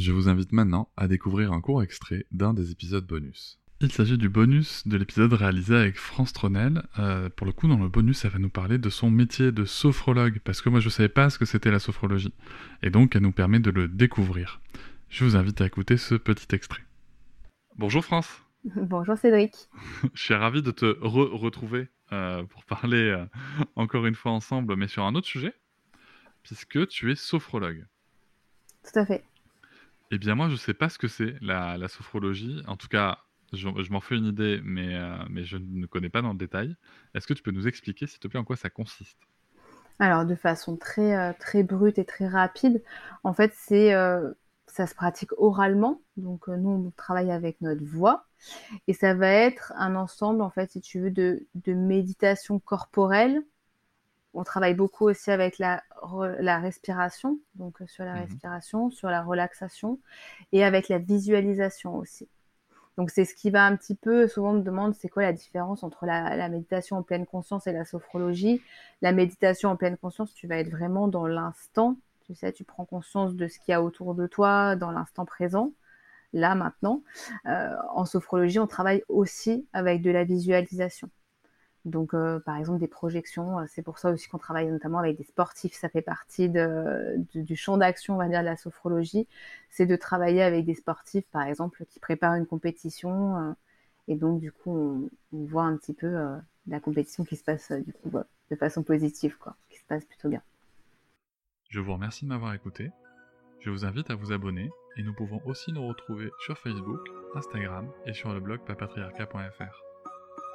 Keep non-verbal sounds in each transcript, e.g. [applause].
Je vous invite maintenant à découvrir un court extrait d'un des épisodes bonus. Il s'agit du bonus de l'épisode réalisé avec France Tronel. Euh, pour le coup, dans le bonus, elle va nous parler de son métier de sophrologue, parce que moi je ne savais pas ce que c'était la sophrologie. Et donc, elle nous permet de le découvrir. Je vous invite à écouter ce petit extrait. Bonjour France [laughs] Bonjour Cédric. [laughs] Je suis ravi de te retrouver euh, pour parler euh, encore une fois ensemble, mais sur un autre sujet, puisque tu es sophrologue. Tout à fait. Eh bien moi, je ne sais pas ce que c'est la, sophrologie. En tout cas, je, m'en fais une idée, mais, euh, mais je ne connais pas dans le détail. Est-ce que tu peux nous expliquer, s'il te plaît, en quoi ça consiste? Alors, de façon très, euh, très brute et très rapide, en fait, c'est, euh, ça se pratique oralement. Donc, nous, on travaille avec notre voix. Et ça va être un ensemble, en fait, si tu veux, de, de méditation corporelle. On travaille beaucoup aussi avec la, la respiration, donc sur la mmh respiration, sur la relaxation, et avec la visualisation aussi. Donc c'est ce qui va un petit peu, souvent on me demande c'est quoi la différence entre la, méditation en pleine conscience et la sophrologie? La méditation en pleine conscience, tu vas être vraiment dans l'instant, tu sais, tu prends conscience de ce qu'il y a autour de toi dans l'instant présent, là maintenant. Euh, en sophrologie, on travaille aussi avec de la visualisation. Donc, euh, par exemple, des projections, euh, c'est pour ça aussi qu'on travaille notamment avec des sportifs. Ça fait partie du champ d'action, on va dire, de la sophrologie. C'est de travailler avec des sportifs, par exemple, qui préparent une compétition. Euh, et donc, du coup, on, voit un petit peu la compétition qui se passe du coup, de façon positive, quoi, qui se passe plutôt bien. Je vous remercie de m'avoir écouté. Je vous invite à vous abonner et nous pouvons aussi nous retrouver sur Facebook, Instagram et sur le blog papatriarca.fr.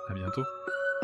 À bientôt!